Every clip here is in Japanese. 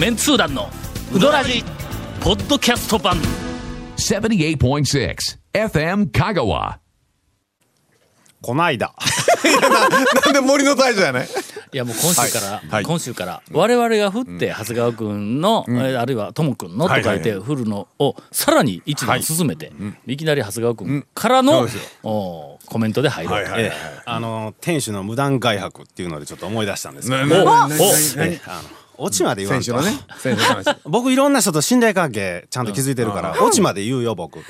メンツー団のウドラジポッドキャスト版。78.6 FM Kagawa. こないだ。なんで森の大将やねいやもう今週から、はい。今週から我々が振って長谷川君の、えーあるいはとも君のと書いて振るのをさらに一段進めて、いきなり長谷川君からの、おコメントで入ろう。と、はいはいええ。あの、店主の無断外泊っていうのでちょっと思い出したんですけど、ねねねおねおええ。あの、オチまで言わんと。僕いろんな人と信頼関係ちゃんと築いてるから、オチまで言うよ、僕。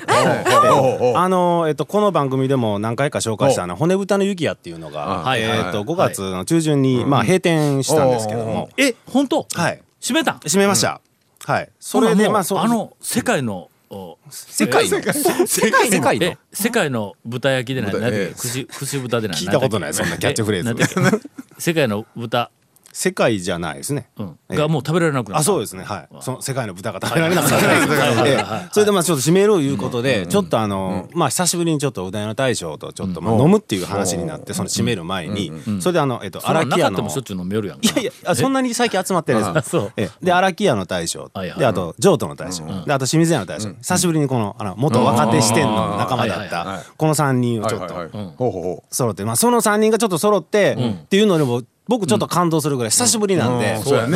あの、えっと、この番組でも何回か紹介したあの、骨豚の雪屋っていうのが、えっと、5月の中旬に、まあ、閉店したんですけども、え本当？はい。閉めたん？閉めました。はい。それで、まあ、そう。あの世界のお世界の、世界世界の？え世界の豚焼きでない？豚ええ何だっけ串串豚でない？聞いたことないそんなキャッチフレーズ。世界の豚、世界じゃないですね。うん。ええ。がもう食べられなくなった。あそうですね。はい。その世界の豚が食べられなかった。それでまあちょっと締めるいうことでちょっとあのまあ久しぶりにちょっとうだいの大将とちょっとまあ飲むっていう話になってその締める前に。それであのえっと荒木屋の。ったもしょっちゅう飲めるやんか。いやいやあそんなに最近集まってるんですで荒木屋の大将。であと譲渡の大将。であと清水屋の大将。久しぶりにこのあの元若手支店の仲間だっはいたこの3人をちょっと揃ってまあその3人がちょっと揃ってっていうのでも僕ちょっと感動するぐらい久しぶりなんで。うそうや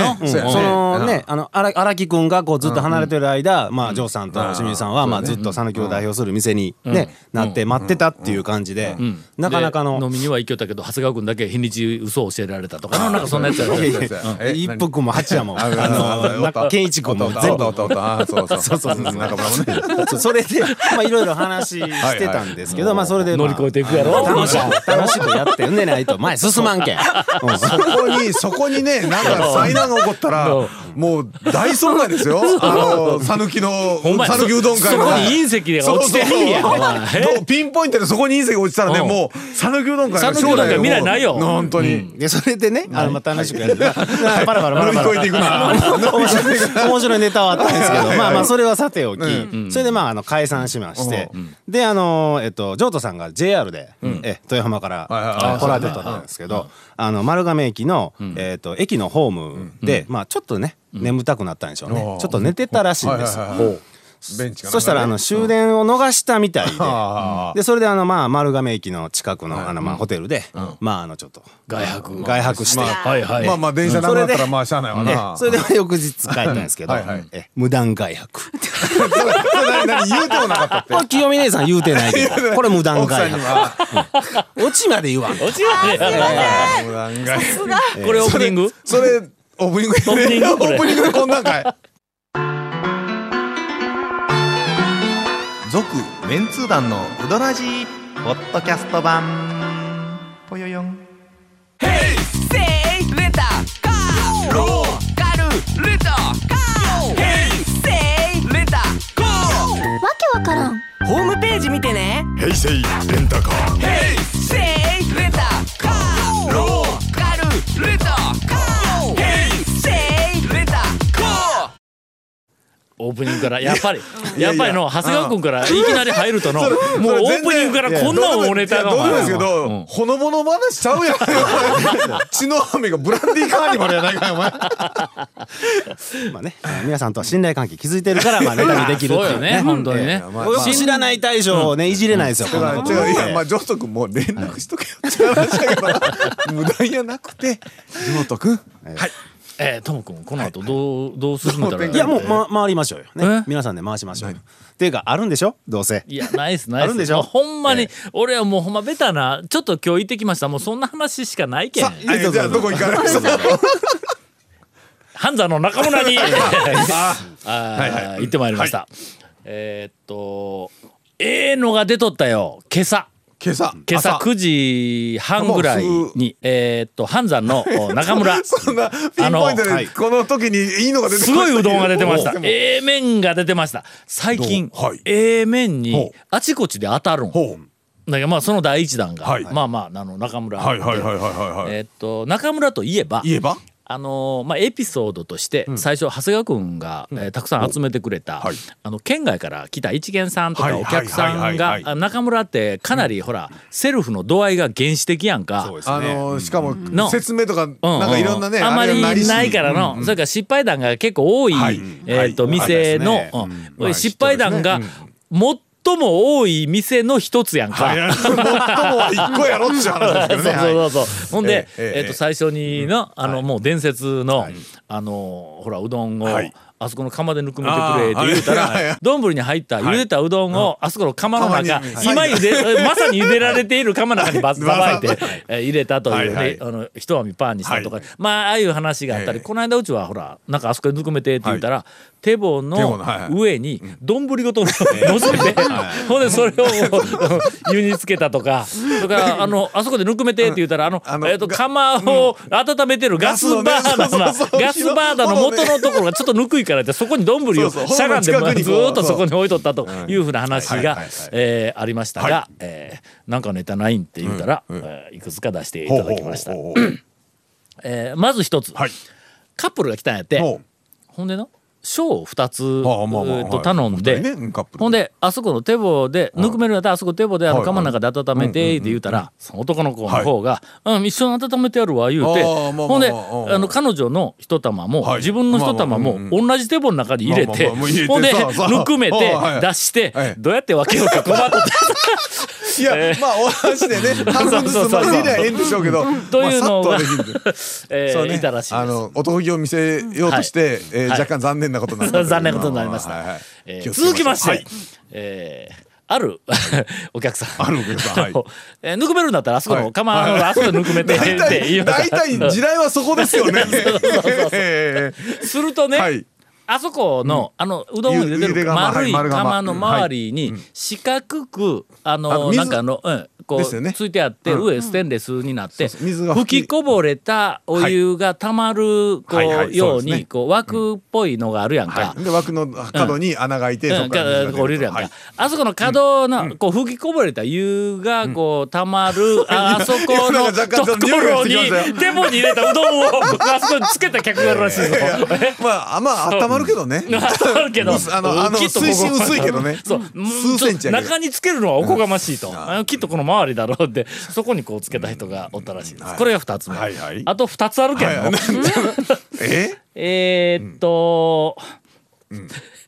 そのね、あの荒荒木君がこうずっと離れてる間、まあジョーさんと清水さんはまあずっと讃岐を代表する店にね、なって待ってたっていう感じで、なかなかので飲みには行きよったけど長谷川君だけ日にち嘘を教えられたとかな なんかそんなやつやろ。一服も八夜も健一君も全部。そうそう。そうそうそれでまあいろいろ話してたんですけど、まあそれで、まあ乗り越えていくやろ。楽しく楽しくやってんでないと前進まんけん。うんそこにそこにね なんか災難が起こったらもう大損害ですよ。あの讃岐の讃岐うどん会そのこに隕石が落ちてるんや。そうそうお前え？どうピンポイントでそこに隕石落ちたらねうん。もう讃岐うどん会の讃岐うどん会未来ないよ。本当に。でそれでね、あのまあ楽しくやる。パラパラパラ。乗り越えていくな。面白いネタはあったんですけど、まあまあそれはさておき、それでまああの解散しまして、であのえっと譲渡さんが JR でえ豊浜からはいはいはい。来られてたんですけど、あの丸亀駅のえっと駅のホームでまあちょっとね眠たくなったんでしょうね。ちょっと寝てたらしいんです。ベンチかなそしたらあの終電を逃したみたいで、あでそれであのまあ丸亀駅の近くのあのまあホテルで、まああのちょっと外泊外泊して、はいはいまあまあ電車なくな。ったらまあしゃあないわえなそれで翌日帰ったんですけど、はいはい。え無断外泊。何何言うてもなかったって。これ清美姉さん言うてないけど、これ無断外泊。オチまで言わん。落ちまで無断外これオープニング？それオープニングでオープニングオープニングでこんなんかい続メンツー団のウドラジーポッドキャスト版。ぽよよん。わけわからん。ホームページ見てね。平成レンープニングから。やっぱりやっぱりの長谷川君からいきなり入るとのもうオープニングからこんなおネタがどうですけうん。どほのぼの話しちゃうやん。血の雨がブランディーカーニバルやないかよお前。まあね、皆さんとは信頼関係築いてるから、まあネタにできるっていうね。本当にね。知らない大将をね、いじれないですよ、こんなこと。違ういやまあジョート君もう連絡しとけよって話だけど無駄やなくて。ジョート君。はいえーとも君この後どうどう進めたらいや、もう、ま、回りましょうよ。え？ね。皆さんで回しましょうよ。っていうか、あるんでしょ？どうせ。いやナイスナイス。あるんでしょ？ほんまに、え俺はもうほんまベタなちょっと今日行ってきました。もうそんな話しかないけん。じゃあどこ行かれました半沢の中村にあー。はいはい。行ってまいりました、えーっとええのが出とったよ。今朝今朝。今朝9時半ぐらいにえーっと半山のお 中村。そんなピンポイントでこの時にいいのが出てすごいうどんが出てました。おうええ麺が出てました。最近はい。ええ麺ほにう。あちこちで当たるん。だけどまあその第一弾が、はい。まあまああの中村はいはいはいはいはいはい。えーっと中村といえば？あのーまあ、エピソードとして最初長谷川君が、えーたくさん集めてくれた、はい。あの県外から来た一元さんとはいかお客さんがあ中村ってかなり、ほらセルフの度合いが原始的やんか。あのーしかもの。説明とかうん。なんかいろんなねあまりないからの、それから失敗談が結構多い、はい。えっ、と、はい。店の、失敗談が最も多い店の一つやんか。最もは一個やろっ話ですけどね。そうそうそう。ほんで、えっと最初にのあのもう伝説のあのほらうどんをはい。あそこの釜でぬくめてくれって言うたら丼に入った茹でたうどんをあそこの釜の中今茹で まさに茹でられている釜の中にばばばいてえー入れたというねあの一網パンにしたとかはい。まあああいう話があったりええ。この間うちはほらなんかあそこでぬくめてって言ったら手棒の上に丼ごと乗せて ほんでそれを 湯につけたとか。それからあのあそこでぬくめてって言ったらあのえっと釜を温めてるガスバーナーガスバーナーの元のところがちょっとぬくいからってそこに丼をしゃがんでずっとそこに置いとったとい。うふうな話がありましたはがえーなんかネタないんって言ったらえーいくつか出していただきました。えーまず一つ。はい。カップルが来たんやって。ほんでの？小を2つえーとはい。頼んでほんであそこの手棒でぬくめるんやったらあそこ手棒であのはい。釜の中で温めてって言うたらその男の子の方が「うん一緒に温めてやるわ」言うてほんでうん。あの彼女の一玉もはい。自分の一玉も同じ手棒の中に入れてほんでぬくめて出してはい。どうやって分けようか困っとった。いや、まあお話でね 半分ずつまでりゃええんでしょうけど。というのが いたらしいです。あの男気を見せようとして、若干残念なことになった残念なことになりました。はいはい。えー続きまして、はい。えーある お客さん。あるお客さんはい。えーぬくめるんだったらあそこのはい。あそこでぬくめてっ大体大体地雷はそこですよね。えするとね、えはいあそこの、あのうどんを茹でる丸い釜。釜の周りに四角くあのなんかあの、うん、こですよね。うついてあって、上ステンレスになって吹きこぼれたお湯がたまるこうようにこう枠っぽいのがあるやんか。はい、で枠の角に穴が開いて、そうん、降りるやんか、はい。あそこの角の、こう吹きこぼれた湯がこうたまる、ああそこのとところに匂いがしてきましたよ。手棒に入れたうどんを あそこにつけた客があるらしいぞ。まああまあ温まるけどね。あるけど、あのあの水深薄いけどね。そう、数センチ中につけるのはおこがましいと、あのきっとこの周りだろうって、そこにこうつけた人がおったらしいです。これが二つ目。あと二つあるけんの。はい。え？えーっと、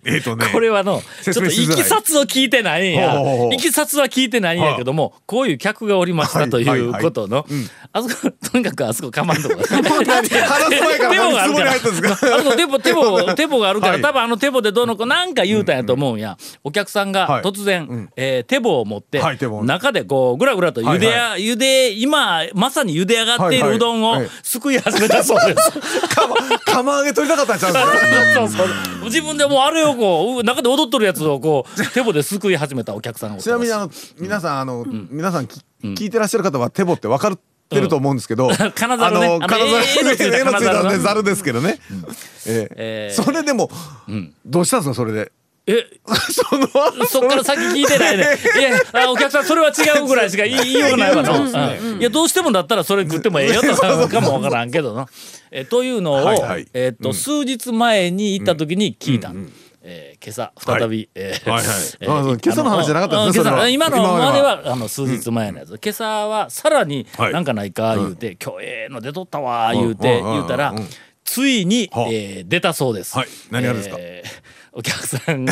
えっ、とねこれはの、ちょっといきさつを聞いてないんや。いきさつは聞いてないんやけども、こういう客がおりましたということの、あそこ、とにかくあそこかまんとこ。話す前から手棒があるから。あそこ手棒手棒手棒があるから、はい。多分あの手棒でどうのこうなんか言うたんやと思うんや、お客さんがはい。突然、えー手棒を持って、中でこうぐらぐらと茹でや、はい茹で今まさに茹で上がっていはいはい。うるどんをはいすくい始めたそうです。釜揚げ取りたかったんちゃう。自分でもうあれをこう中で踊っとるやつをこう 手棒ですくい始めたお客さんちなみにあの皆さんあの、皆さんき、聞いてらっしゃる方は手棒って分かってると思うんですけど、金ざるねあの金絵のざるですけどね、ええそれでも、どうしたんですかそれでえそのそっから先聞いてないね。いや、あお客さん、それは違うぐらいしか言いようがないわの。うんいや、どうしてもだったらそれ食ってもええよとかかもわからんけどな。えというのを、えっと、数日前に行った時に聞いた。えー今朝再び、えーはいはい。今朝の話じゃなかったんですねあのそれは。今のまでは。あの数日前のやつ、今朝はさらにはい。なんかないか言うて、今日ええの出とったわ言うて、言うたら、うん。ついに、はあ。えー出たそうです。はい。何がですか？えーお客さんに、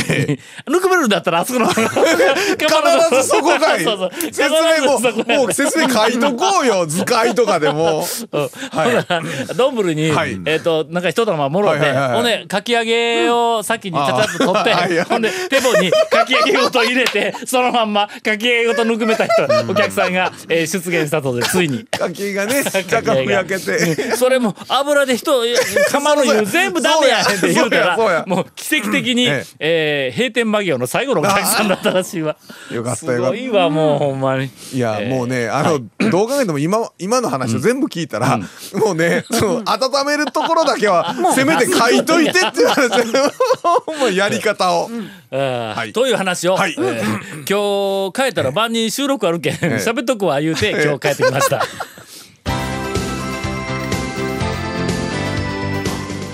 ぬくめるんだったらあそこの必必ずそこかい。そうそう。説明ももう説明書いとこうよ。図解とかでも。う。んほな丼に、はい。えっ、となんか一玉もろて、はいはいはい。はいほんでかき揚げを先にちゃちゃっと取って、はいはい ほんで手棒にかき揚げごと入れてそのまんまかき揚げごとぬくめた人お客さんが、えー出現したとでついに。書きがね。若干ふやけて。それも油で人釜の湯全部ダメやねんって言うたらもう奇跡的に、ええ。ー閉店間際の最後のお客さんだったらしいわ。よかっすたよかった。ごいわもうほんまに。いや、えーもうねあの、どう考えても今今の話を全部聞いたら、もうね その温めるところだけは せめて書いといてっていう話 もうやり方を、あーはい。という話を、はい。えー今日帰ったら晩に収録あるけん喋っとくわ言うて今日帰ってきました。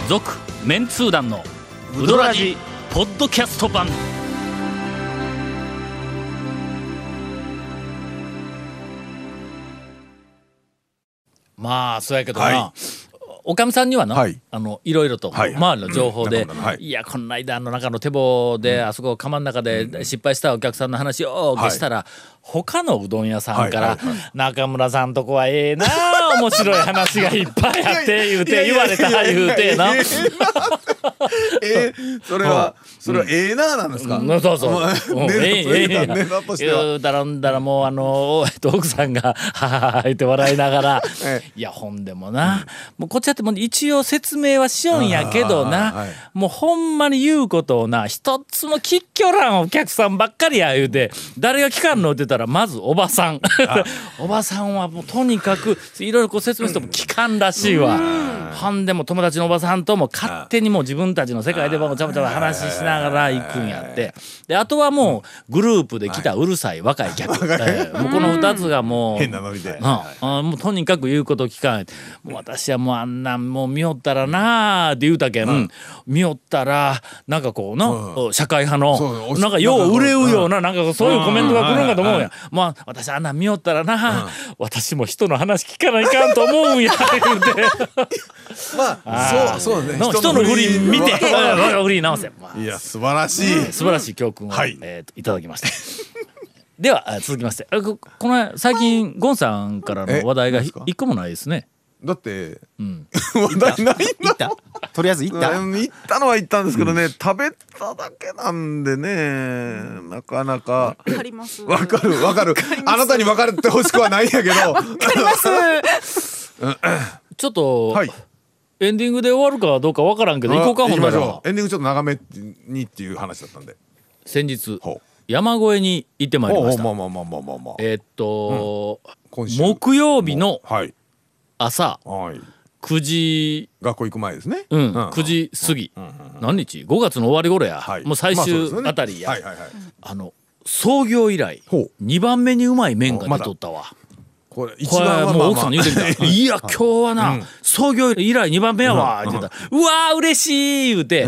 続メンツー団のウドラジポッドキャスト版。まあそうやけどな、はおかみさんにはな、はい。あのいろいろとはい。周りの情報で、い。いやこの間の中の手棒で、あそこ釜の中で失敗したお客さんの話をはい。したら、他のうどん屋さんから、中村さんとこはええなあ面白い話がいっぱいあって言うて言われた言うてな。えーそれはそれはええななんですか？うん。そうそう。ええええ段値段としては言うたらんだらもうあのえっと奥さんが「ははは」言って笑いながらえいやほんでもな、もうこっちだってもう一応説明はしよんやけどな、もうほんまに言うことをな一つも聞きょらんお客さんばっかりや言うて誰が聞かんのって言ったらまずおばさんおばさんはもうとにかくいろいろこう説明しても聞かんらしいわ。ほんでも友達のおばさんとも勝手にもう自分たちの世界でもちゃぶちゃぶ話ししながら行くんやってであとはもうグループで来たうるさい若い客、えーもうこの2つがもう変なノリでうんあもうとにかく言うこと聞かんもう私はもうあんなんもう見よったらなあって言うたけん、見よったらなんかこうの、社会派のなんかよう売れうようななんかそういうコメントが来るんかと思うやん、まあ私あんなん見よったらな、私も人の話聞かないかんと思うんや言うて。まあそうそうですねの人の振り見て、は振り直せ。まあ。いいや素晴らしい。素晴らしい教訓を、はい。えーといただきました。ではあ続きまして、あここの最近ゴンさんからの話題が一個もないですね。だってうん。話題ない行った。とりあえず行った。うん行ったのは行ったんですけどね、食べただけなんでねなかなか。わかります。わかるわかる。あなたに分かってほしくはないんやけど。ちょっと、はい。エンディングで終わるかどうかわからんけど、行こうかほんなら。エンディングちょっと長めにっていう話だったんで。先日山越えに行ってまいりました。まあまあまあまあまあまあえーっと、今週。木曜日のはい朝はい。9時。学校行く前ですね。うん、9時過ぎ、何日 ?5 月の終わり頃や、はい。もう最終まあたりや、あの創業以来ほう。2番目にうまい麺が出とったわ。これ一番はもう奥さんに言うてみた。いや今日はな、創業以来2番目やわって言ったら「うわー嬉しい!」言うて。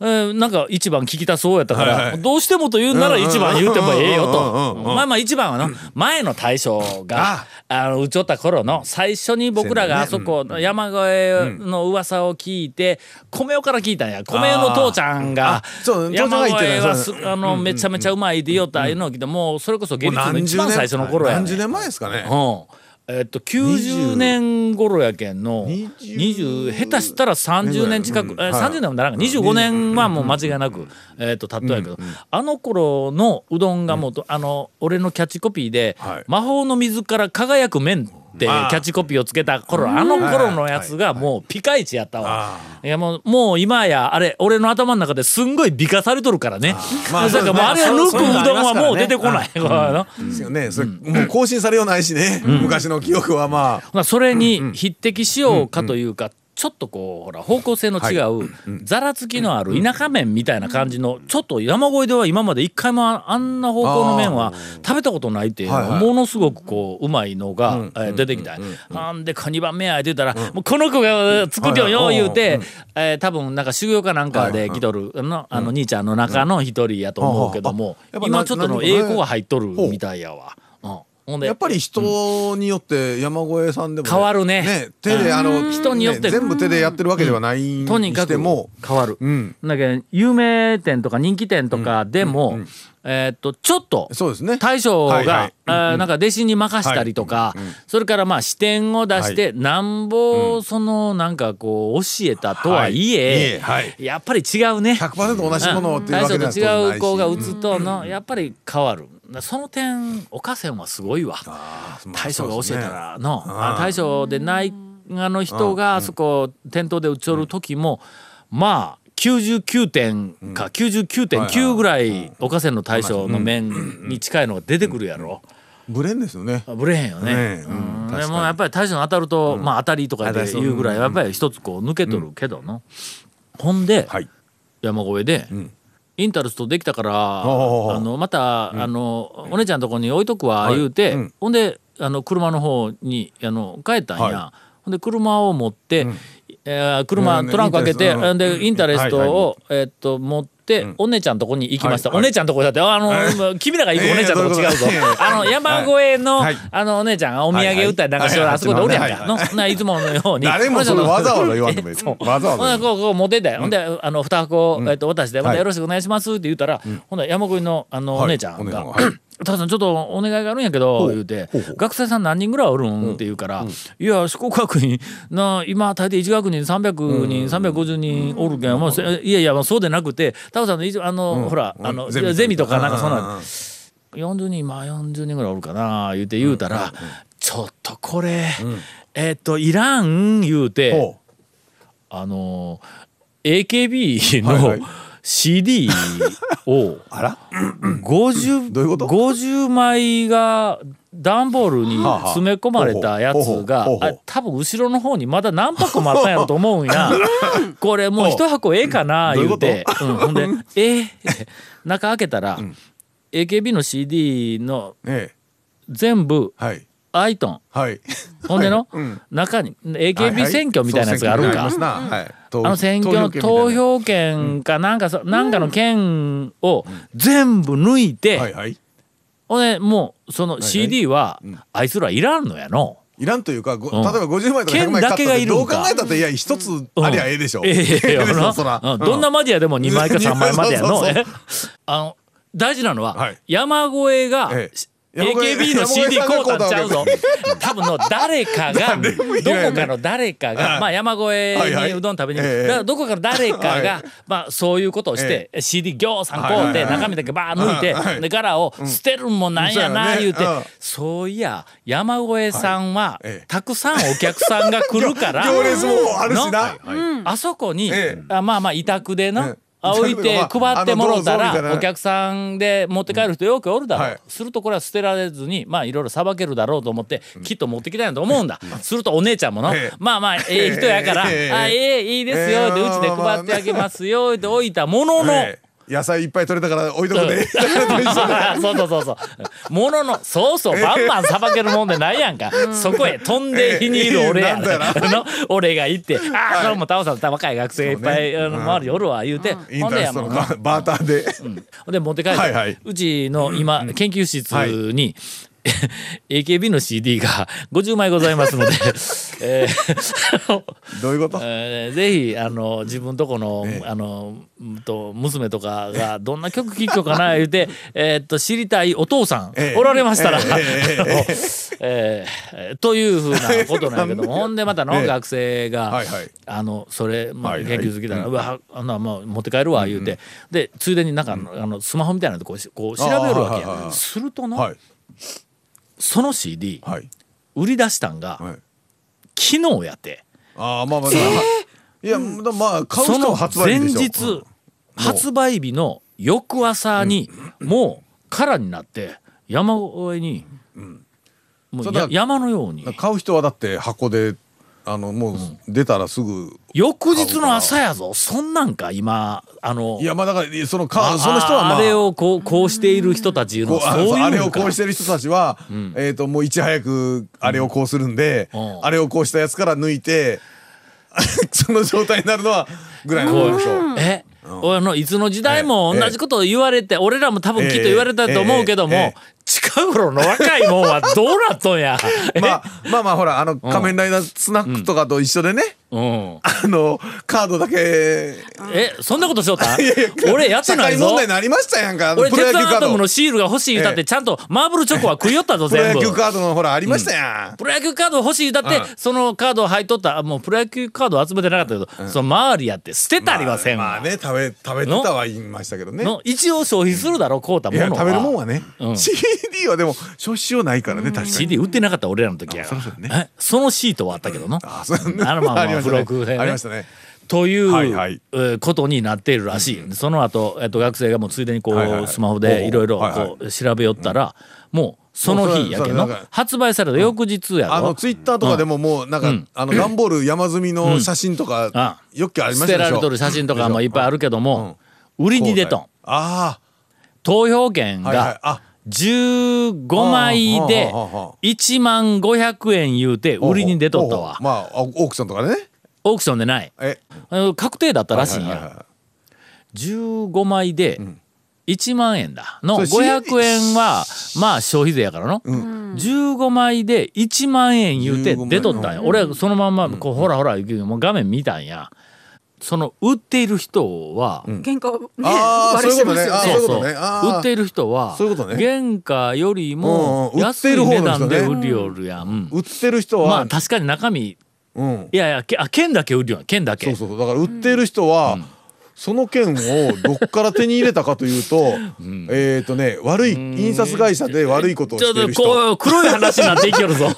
えーなんか一番聞きたそうやったから、はいはい。どうしてもと言うなら一番言うてもええよと。まあまあ一番はな、前の大将が、あの、うちおった頃の最初に僕らがあそこ、山越えの噂を聞いて、米代から聞いたんや。米代の父ちゃんが山越えはすあの、めちゃめちゃうまいでよったいうのを聞いて、もうそれこそ下もう痢の一番最初の頃やね何十年前ですかね。うん。えっと90年頃やけんの20 20下手したら30年近く、えーうんはい30年もならんか25年はもう間違いなく、えっと経ったんやけど、あの頃のうどんがもうと、あの俺のキャッチコピーではい「魔法の水から輝く麺」ってキャッチコピーをつけた頃あの頃のやつがもうピカイチやったわ。いやもうもう今やあれ俺の頭の中ですんごい美化されとるからね。まあだからもうあれを抜くうどんはもう出てこない。ですよね。それもう更新されようないしね。昔の記憶はまあ。まあそれに匹敵しようかというか、ちょっとこうほら方向性の違う、ざらつきのある田舎麺みたいな感じのちょっと山越えでは今まで一回もあんな方向の麺は食べたことないっていうものすごくこううまいのが、えー出てきた、なんでか2番目やって言ったら、もうこの子が作るよよ言うて、えー多分なんか修行かなんかで来とるのあの兄ちゃんの中の一人やと思うけども、今ちょっとの何人かね栄光が入っとるみたいやわ。うんほんで。やっぱり人によって山越えさんでも変わるね。手であの人によって。ね全部手でやってるわけではないにとにかく。しても変わる。うん。だけど有名店とか人気店とかでも、えーっとちょっとそうですね。大将が、なんか弟子に任したりとか、それからまあ視点を出して、なんぼそのなんかこう教えたとはいえ、やっぱり違うね。100%同じものっていう大将わけではと違う子が当打つとの、やっぱり変わる。その点おかせんはすごいわ。大将が教えたらの、大将でないあの人があそこ店頭で打ち寄る時も、まあ99点か99.9ぐらい岡線の大将の面に近いのが出てくるやろ。ブレんですよね。ぶれへんよね。ううん。でもやっぱり大将の当たると、まあ当たりとかで当たりそう言うぐらいやっぱり一つこう抜けとるけどの。ほんで、はい。山越えで、ん。インタルストできたから、あのまた、あのお姉ちゃんのとこに置いとくわはい。言うて、うん。ほんであの車の方にあの帰ったんや、はほんで車を持って、えー車うんトランク開けて、でインタレストを、えーっと持って、お姉ちゃんとこに行きました、お姉ちゃんとこだってあの、君らが行くお姉ちゃんとこ違うぞ、あの山越えの、はい。あのお姉ちゃんがお土産売ったりなんかしてる、はいはい。あそこでおるやんか、のないつものように。誰もそれわざわざ言わんでもいい。わざわざほんでこうこう持ってったよ、ほんであの二箱、えっと渡して、ほんではい。よろしくお願いしますって言ったら、ほんで山越えのあのお姉ちゃんがはいお姉さんはい「タカさんちょっとお願いがあるんやけど」言うて「学生さん何人ぐらいおるん?」って言うから「いや四国学院な今大抵一学年300人350人おるけんもうせいやいやそうでなくてタカさんの一あのほらあのゼミとか。なんかそんなうんうんうん40人まあ40人ぐらいおるかな言うて言うたら「ちょっとこれえっといらん」言うて。ほあの AKB のはいはい CD を あら？50どういうこと？50枚が段ボールに詰め込まれたやつが多分後ろの方にまだ何箱もあったんやろと思うんや。これもう一箱ええかな言うて。うんほんで「えー中開けたら AKB の CD の全部えはい。アイトン。はい ほんでの？うん。中に AKB 選挙みたいなやつがあるんか？はい。あの選挙の投票権かなんかそ、なんかの権を全部抜いて、はいはい。ほんでもうその CD はあいつらいらんのやの。いらんというか、ごうん。例えば50枚とか100枚買った剣だけがいるんか？どう考えたっていや一つありゃええでしょ。どんなマディアでも2枚か3枚までやの。あの大事なのは、はい山越えが、ええ AKB の CD 買うたんちゃうぞ。多分の誰かがどこかの誰かがまあ山越えにうどん食べにだからどこかの誰かはがまあそういうことをして CD ぎょうさん買うて中身だけバー抜いてで柄を捨てるんもなん。やな言うて。そういや山越えさんはええ。たくさんお客さんが来るから 行列もあるしな。あそこに、まあまあ委託でな、置いて まあ配ってもろたらお客さんで持って帰る人よくおるだろう、はい。するとこれは捨てられずにまあいろいろさばけるだろうと思ってきっと持ってきたんやと思うんだ、するとお姉ちゃんもの、ええ。まあまあええ人やから「ええ。あええいいですよ」でえ。えうちで配ってあげますよって置いたものの、ええ野菜いっぱい取れたから置いとくで。そうそうそうそう。ものの、そうそう、バンバンさばけるもんでないやんか。そこへ飛んで火にいる俺やええなんだよな。の俺が行って、ああ、これもタオさん、若い学生がいっぱい、あの周りにおるわ、言うて、インほんでやもうタレストのババーターで。ほん。で持って帰って、はいはい。うちの今、研究室に、AKB の CD が50枚ございますので、えーどういうこと？えーぜひあの自分とこの,、ええ。あのうんと娘とかがどんな曲聴くかな言うて、えーっと知りたいお父さん、ええ。おられましたら、えええーというふうなことなんやけどもほんでまたの、ええ学生が、はいはい。あのそれ、まあはいはい。研究好きだな、うわあんなもう持って帰るわ言うて、でついでになんか、あのスマホみたいなのでここう調べるわけや、するとの、はいその CD はい売り出したんが、はい。昨日やって。ああまあまあ。いやまあ買う人そのは発売前日でしょ。日、発売日の翌朝に、もう空になって山越えに、ううだや山のように買う人はだって箱であのもう出たらすぐ。翌日の朝やぞ。そんなんか今あのいやまあだからそのかあその人はまあ。あれをこうこうしている人たちいうのそういうあれをこうしてる人たちは、えっ、ともういち早くあれをこうするんで、うん。あれをこうしたやつから抜いて その状態になるのはぐらいのことでしょう。え、あのいつの時代もええ同じことを言われて、俺らも多分きっと言われたと思うけども、近頃の若いもんはどうなっとんや。えまあまあまあほらあの仮面ライダースナックとかと一緒でね、うん、あのカードだけ。えそんなことしよった？いやいや俺やってない会問題になりましたやんか。あの俺プロ鉄腕アトムのシールが欲しい歌ってええちゃんとマーブルチョコは食いよったぞプロ全部。野球カードのほらありましたやん、プロ野球カード欲しいだって、うん。そのカード入っとった。もうプロ野球カード集めてなかったけど、その周りやって捨てたりはせんわ、まあね食べ食べてたは言いましたけどね。の一応消費するだろ買うたものは。食べるもんはね、うん。CD はでも消費しようないからね確かに。CD 売ってなかった俺らの時やそのシートはあったけどな。あそうね。あのまあまあ付録でね。ありましたね。という、はいはい。えーことになっているらしい、その後、えっと学生がもうついでにこう、はいはいはい。スマホでいろい。ろ調べよったら、もうその日やけどもうそれそれなんか発売された翌日やろ、あのツイッターとかでももうなんか、うん。あの段ボール山積みの写真とか、あよくありま捨したでしょ？てられとる写真とかもいっぱいあるけども、売りに出とん。あ投票権あはいはい。があ15枚ではあはあはあ。1万500円言うて売りに出とったわ。まああオークションとかでね。オークションでない。確定だったらしいんや。15枚で1万円だ。のそれ500円はまあ消費税やからの。15枚で1万円言うて15万出とったんや。俺はそのまんまこうほらほらもう画面見たんやその売っている人は喧嘩をねあそういうことね。そういうことそう売っている人はそういうことね。原価よりも安いてる方値段で売りよるやん。売ってる人はまあ確かに中身うん。いやいやけあ剣だけ売るよ。剣だけ。そうそう。だから売ってる人は、その券をどっから手に入れたかというと、えっ、とね悪い印刷会社で悪いことをちょってとしる人。こう黒い話になっていきよるぞ。いやね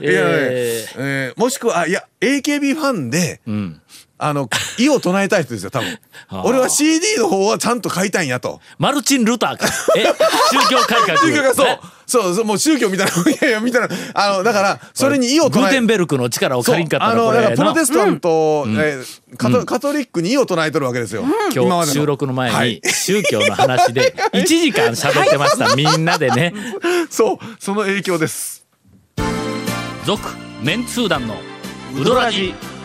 ええーもしくはあいや AKB ファンで、ーうんあの意を唱えたい人ですよ多分。あ俺は CD の方はちゃんと買いたいんやと。マルチン・ルターか。え宗教改革。宗教がそうね。そうそうもう宗教みたいな いやいやみたいな。あのだからそれに意を唱えグーテンベルクの力を借りんかったあのだからプロテなスタント、えーカトカトリックに意を唱えとるわけですよ、今日収録の前はい。に宗教の話で1時間喋ってました。みんなでね。そうその影響です。続メンツー団のウドラジ